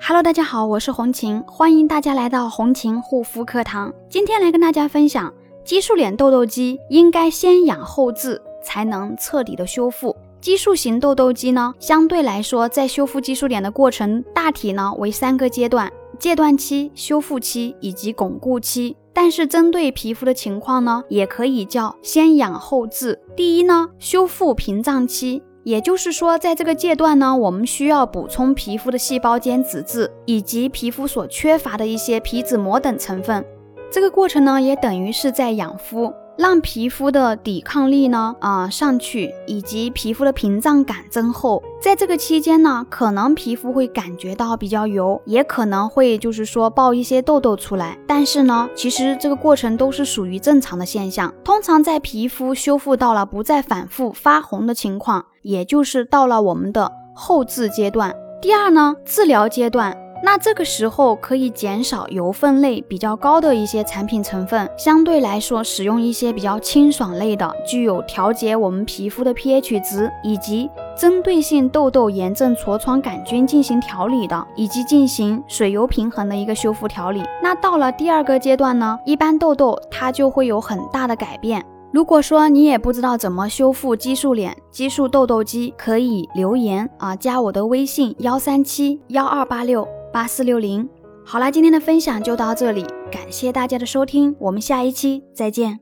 Hello，大家好，我是红琴，欢迎大家来到红琴护肤课堂。今天来跟大家分享，激素脸痘痘肌应该先养后治，才能彻底的修复。激素型痘痘肌呢，相对来说，在修复激素脸的过程，大体呢为三个阶段：戒断期、修复期以及巩固期。但是针对皮肤的情况呢，也可以叫先养后治。第一呢，修复屏障期。也就是说，在这个阶段呢，我们需要补充皮肤的细胞间脂质以及皮肤所缺乏的一些皮脂膜等成分。这个过程呢，也等于是在养肤。让皮肤的抵抗力呢啊上去，以及皮肤的屏障感增厚。在这个期间呢，可能皮肤会感觉到比较油，也可能会就是说爆一些痘痘出来。但是呢，其实这个过程都是属于正常的现象。通常在皮肤修复到了不再反复发红的情况，也就是到了我们的后治阶段。第二呢，治疗阶段。那这个时候可以减少油分类比较高的一些产品成分，相对来说使用一些比较清爽类的，具有调节我们皮肤的 pH 值，以及针对性痘痘、炎症、痤疮杆菌进行调理的，以及进行水油平衡的一个修复调理。那到了第二个阶段呢，一般痘痘它就会有很大的改变。如果说你也不知道怎么修复激素脸、激素痘痘肌，可以留言啊，加我的微信幺三七幺二八六。八四六零，好啦，今天的分享就到这里，感谢大家的收听，我们下一期再见。